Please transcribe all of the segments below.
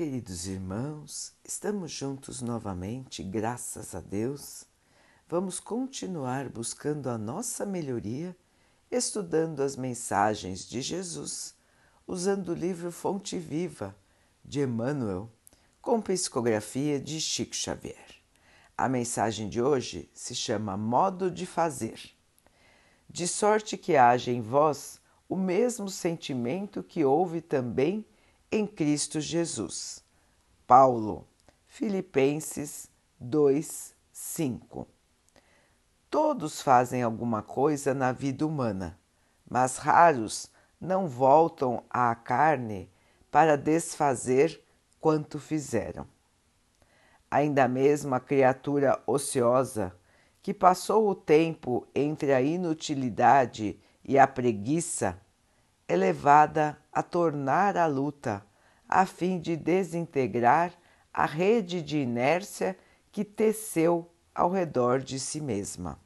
Queridos irmãos, estamos juntos novamente, graças a Deus. Vamos continuar buscando a nossa melhoria, estudando as mensagens de Jesus, usando o livro Fonte Viva de Emmanuel, com psicografia de Chico Xavier. A mensagem de hoje se chama Modo de Fazer. De sorte que haja em vós o mesmo sentimento que houve também em Cristo Jesus. Paulo, Filipenses 2, 5. Todos fazem alguma coisa na vida humana, mas raros não voltam à carne para desfazer quanto fizeram. Ainda mesmo a criatura ociosa que passou o tempo entre a inutilidade e a preguiça é levada a tornar a luta a fim de desintegrar a rede de inércia que teceu ao redor de si mesma.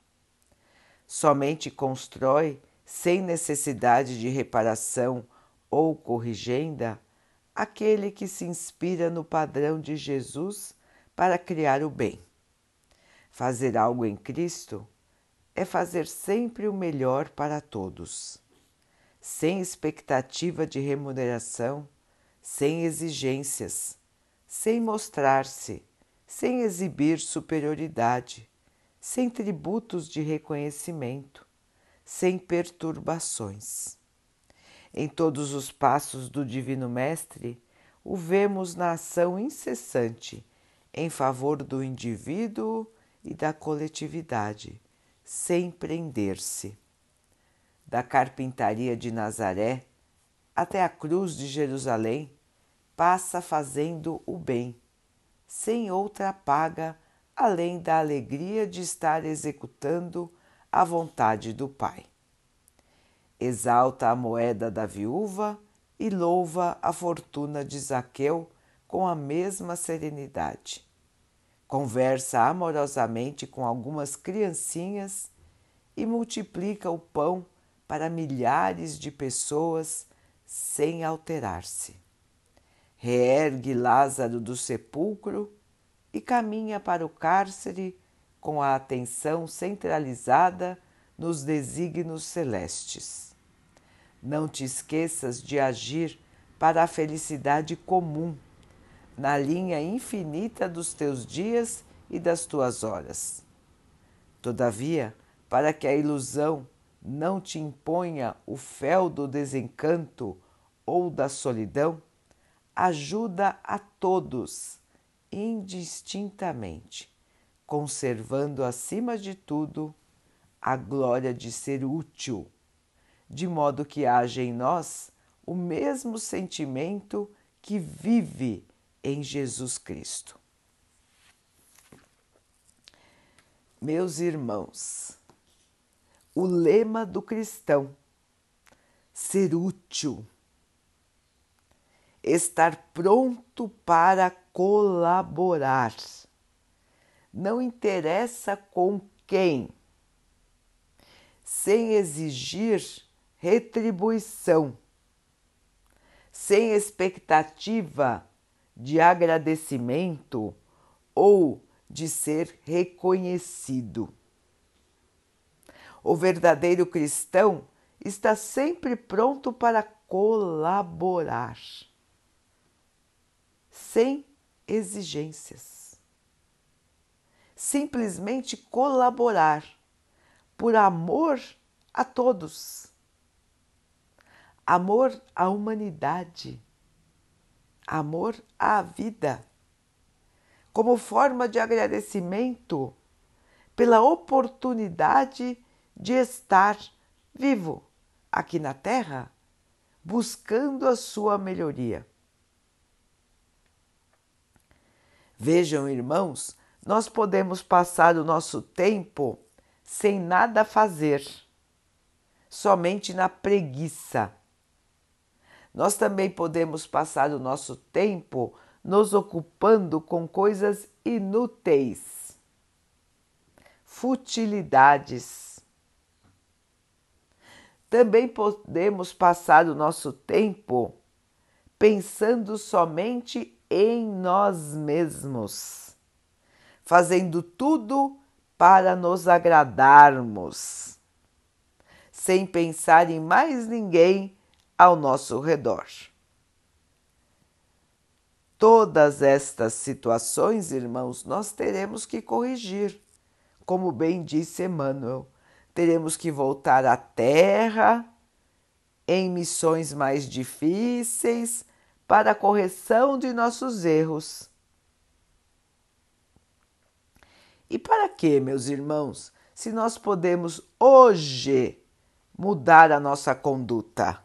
Somente constrói, sem necessidade de reparação ou corrigenda, aquele que se inspira no padrão de Jesus para criar o bem. Fazer algo em Cristo é fazer sempre o melhor para todos sem expectativa de remuneração, sem exigências, sem mostrar-se, sem exibir superioridade, sem tributos de reconhecimento, sem perturbações. Em todos os passos do Divino Mestre, o vemos na ação incessante em favor do indivíduo e da coletividade, sem prender-se da carpintaria de Nazaré até a cruz de Jerusalém, passa fazendo o bem, sem outra paga além da alegria de estar executando a vontade do Pai. Exalta a moeda da viúva e louva a fortuna de Zaqueu com a mesma serenidade. Conversa amorosamente com algumas criancinhas e multiplica o pão para milhares de pessoas sem alterar-se. Reergue Lázaro do sepulcro e caminha para o cárcere com a atenção centralizada nos desígnios celestes. Não te esqueças de agir para a felicidade comum, na linha infinita dos teus dias e das tuas horas. Todavia, para que a ilusão não te imponha o fel do desencanto ou da solidão, ajuda a todos indistintamente, conservando acima de tudo a glória de ser útil, de modo que haja em nós o mesmo sentimento que vive em Jesus Cristo. Meus irmãos, o lema do cristão: ser útil, estar pronto para colaborar. Não interessa com quem, sem exigir retribuição, sem expectativa de agradecimento ou de ser reconhecido. O verdadeiro cristão está sempre pronto para colaborar, sem exigências. Simplesmente colaborar por amor a todos, amor à humanidade, amor à vida, como forma de agradecimento pela oportunidade de estar vivo aqui na Terra, buscando a sua melhoria. Vejam, irmãos, nós podemos passar o nosso tempo sem nada fazer, somente na preguiça. Nós também podemos passar o nosso tempo nos ocupando com coisas inúteis, futilidades também podemos passar o nosso tempo pensando somente em nós mesmos, fazendo tudo para nos agradarmos, sem pensar em mais ninguém ao nosso redor. Todas estas situações, irmãos, nós teremos que corrigir. Como bem disse Emmanuel, teremos que voltar à Terra em missões mais difíceis para a correção de nossos erros. E para que, meus irmãos, se nós podemos hoje mudar a nossa conduta?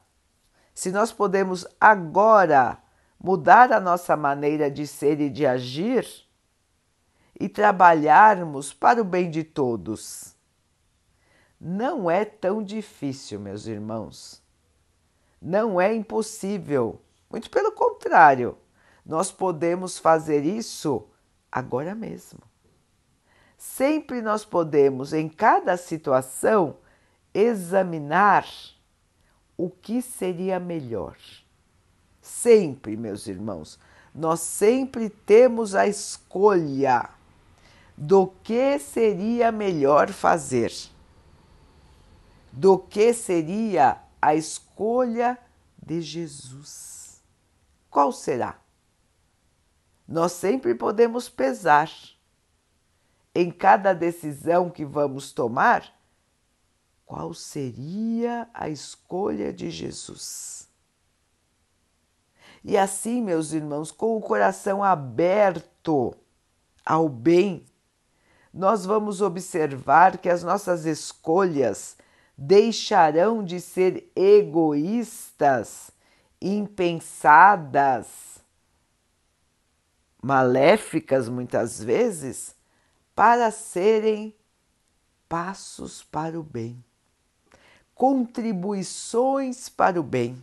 Se nós podemos agora mudar a nossa maneira de ser e de agir e trabalharmos para o bem de todos? Não é tão difícil, meus irmãos. Não é impossível. Muito pelo contrário, nós podemos fazer isso agora mesmo. Sempre nós podemos, em cada situação, examinar o que seria melhor. Sempre, meus irmãos, nós sempre temos a escolha do que seria melhor fazer, do que seria a escolha de Jesus. Qual será? Nós sempre podemos pesar em cada decisão que vamos tomar, qual seria a escolha de Jesus? E assim, meus irmãos, com o coração aberto ao bem, nós vamos observar que as nossas escolhas deixarão de ser egoístas, impensadas, maléficas muitas vezes para serem passos para o bem, contribuições para o bem.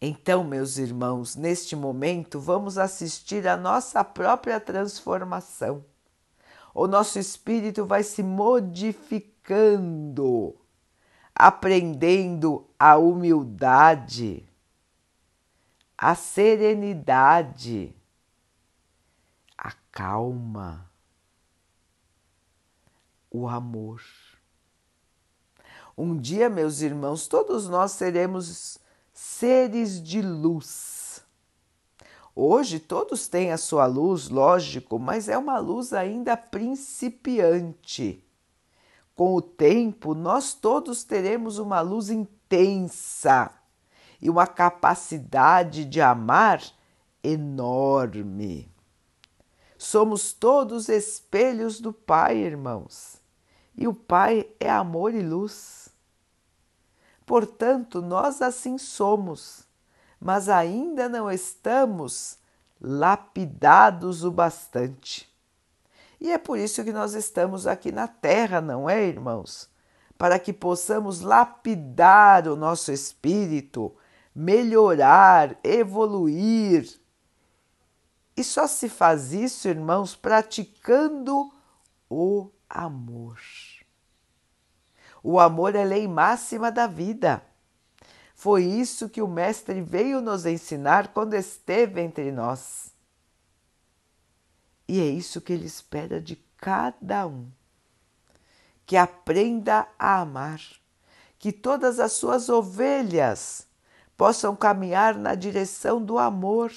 Então, meus irmãos, neste momento vamos assistir à nossa própria transformação. O nosso espírito vai se modificando, aprendendo a humildade, a serenidade calma, o amor. Um dia, meus irmãos, todos nós seremos seres de luz. Hoje todos têm a sua luz, lógico, mas é uma luz ainda principiante. Com o tempo, nós todos teremos uma luz intensa e uma capacidade de amar enorme. Somos todos espelhos do Pai, irmãos, e o Pai é amor e luz. Portanto, nós assim somos, mas ainda não estamos lapidados o bastante. E é por isso que nós estamos aqui na Terra, não é, irmãos? Para que possamos lapidar o nosso espírito, melhorar, evoluir e só se faz isso, irmãos, praticando o amor. O amor é lei máxima da vida. Foi isso que o Mestre veio nos ensinar quando esteve entre nós. E é isso que ele espera de cada um. Que aprenda a amar, que todas as suas ovelhas possam caminhar na direção do amor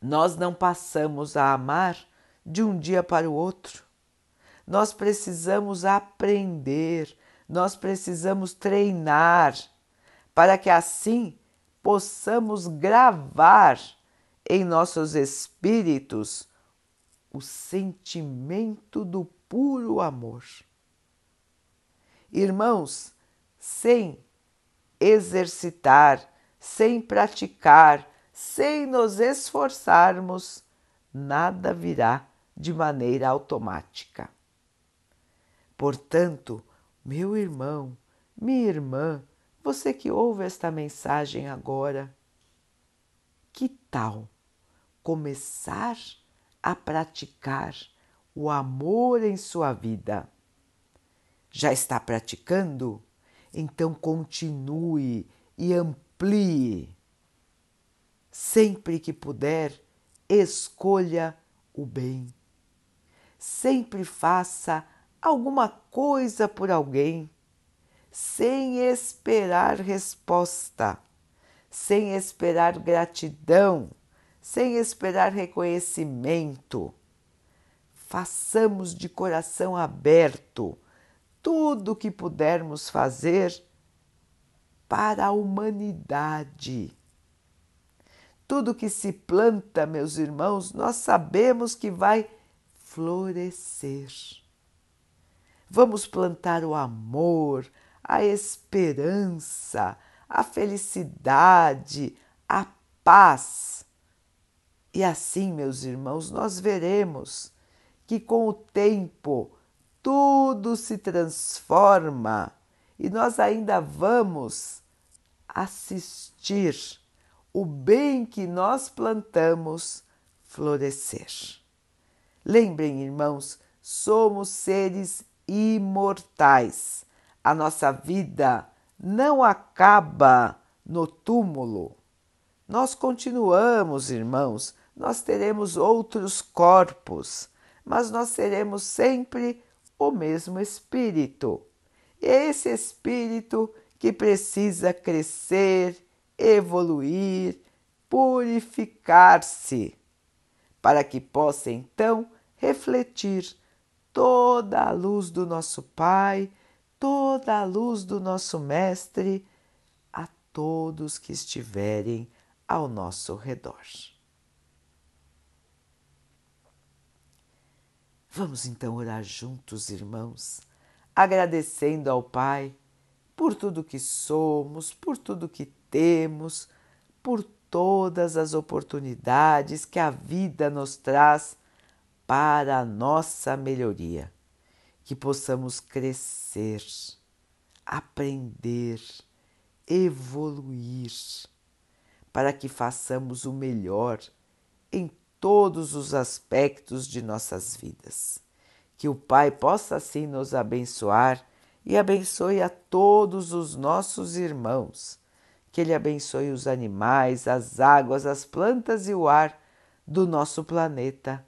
Nós não passamos a amar de um dia para o outro. Nós precisamos aprender, nós precisamos treinar para que assim possamos gravar em nossos espíritos o sentimento do puro amor. Irmãos, sem exercitar, sem praticar, sem nos esforçarmos, nada virá de maneira automática. Portanto, meu irmão, minha irmã, você que ouve esta mensagem agora, que tal começar a praticar o amor em sua vida? Já está praticando? Então continue e amplie. Sempre que puder, escolha o bem. Sempre faça alguma coisa por alguém, sem esperar resposta, sem esperar gratidão, sem esperar reconhecimento. Façamos de coração aberto tudo o que pudermos fazer para a humanidade. Tudo que se planta, meus irmãos, nós sabemos que vai florescer. Vamos plantar o amor, a esperança, a felicidade, a paz. E assim, meus irmãos, nós veremos que com o tempo tudo se transforma e nós ainda vamos assistir o bem que nós plantamos florescer. Lembrem, irmãos, somos seres imortais. A nossa vida não acaba no túmulo. Nós continuamos, irmãos, nós teremos outros corpos, mas nós seremos sempre o mesmo espírito. Esse espírito que precisa crescer, evoluir, purificar-se, para que possa então refletir toda a luz do nosso Pai, toda a luz do nosso Mestre a todos que estiverem ao nosso redor. Vamos então orar juntos, irmãos, agradecendo ao Pai por tudo que somos, por tudo que temos, por todas as oportunidades que a vida nos traz para a nossa melhoria, que possamos crescer, aprender, evoluir, para que façamos o melhor em todos os aspectos de nossas vidas. Que o Pai possa assim nos abençoar e abençoe a todos os nossos irmãos. Que Ele abençoe os animais, as águas, as plantas e o ar do nosso planeta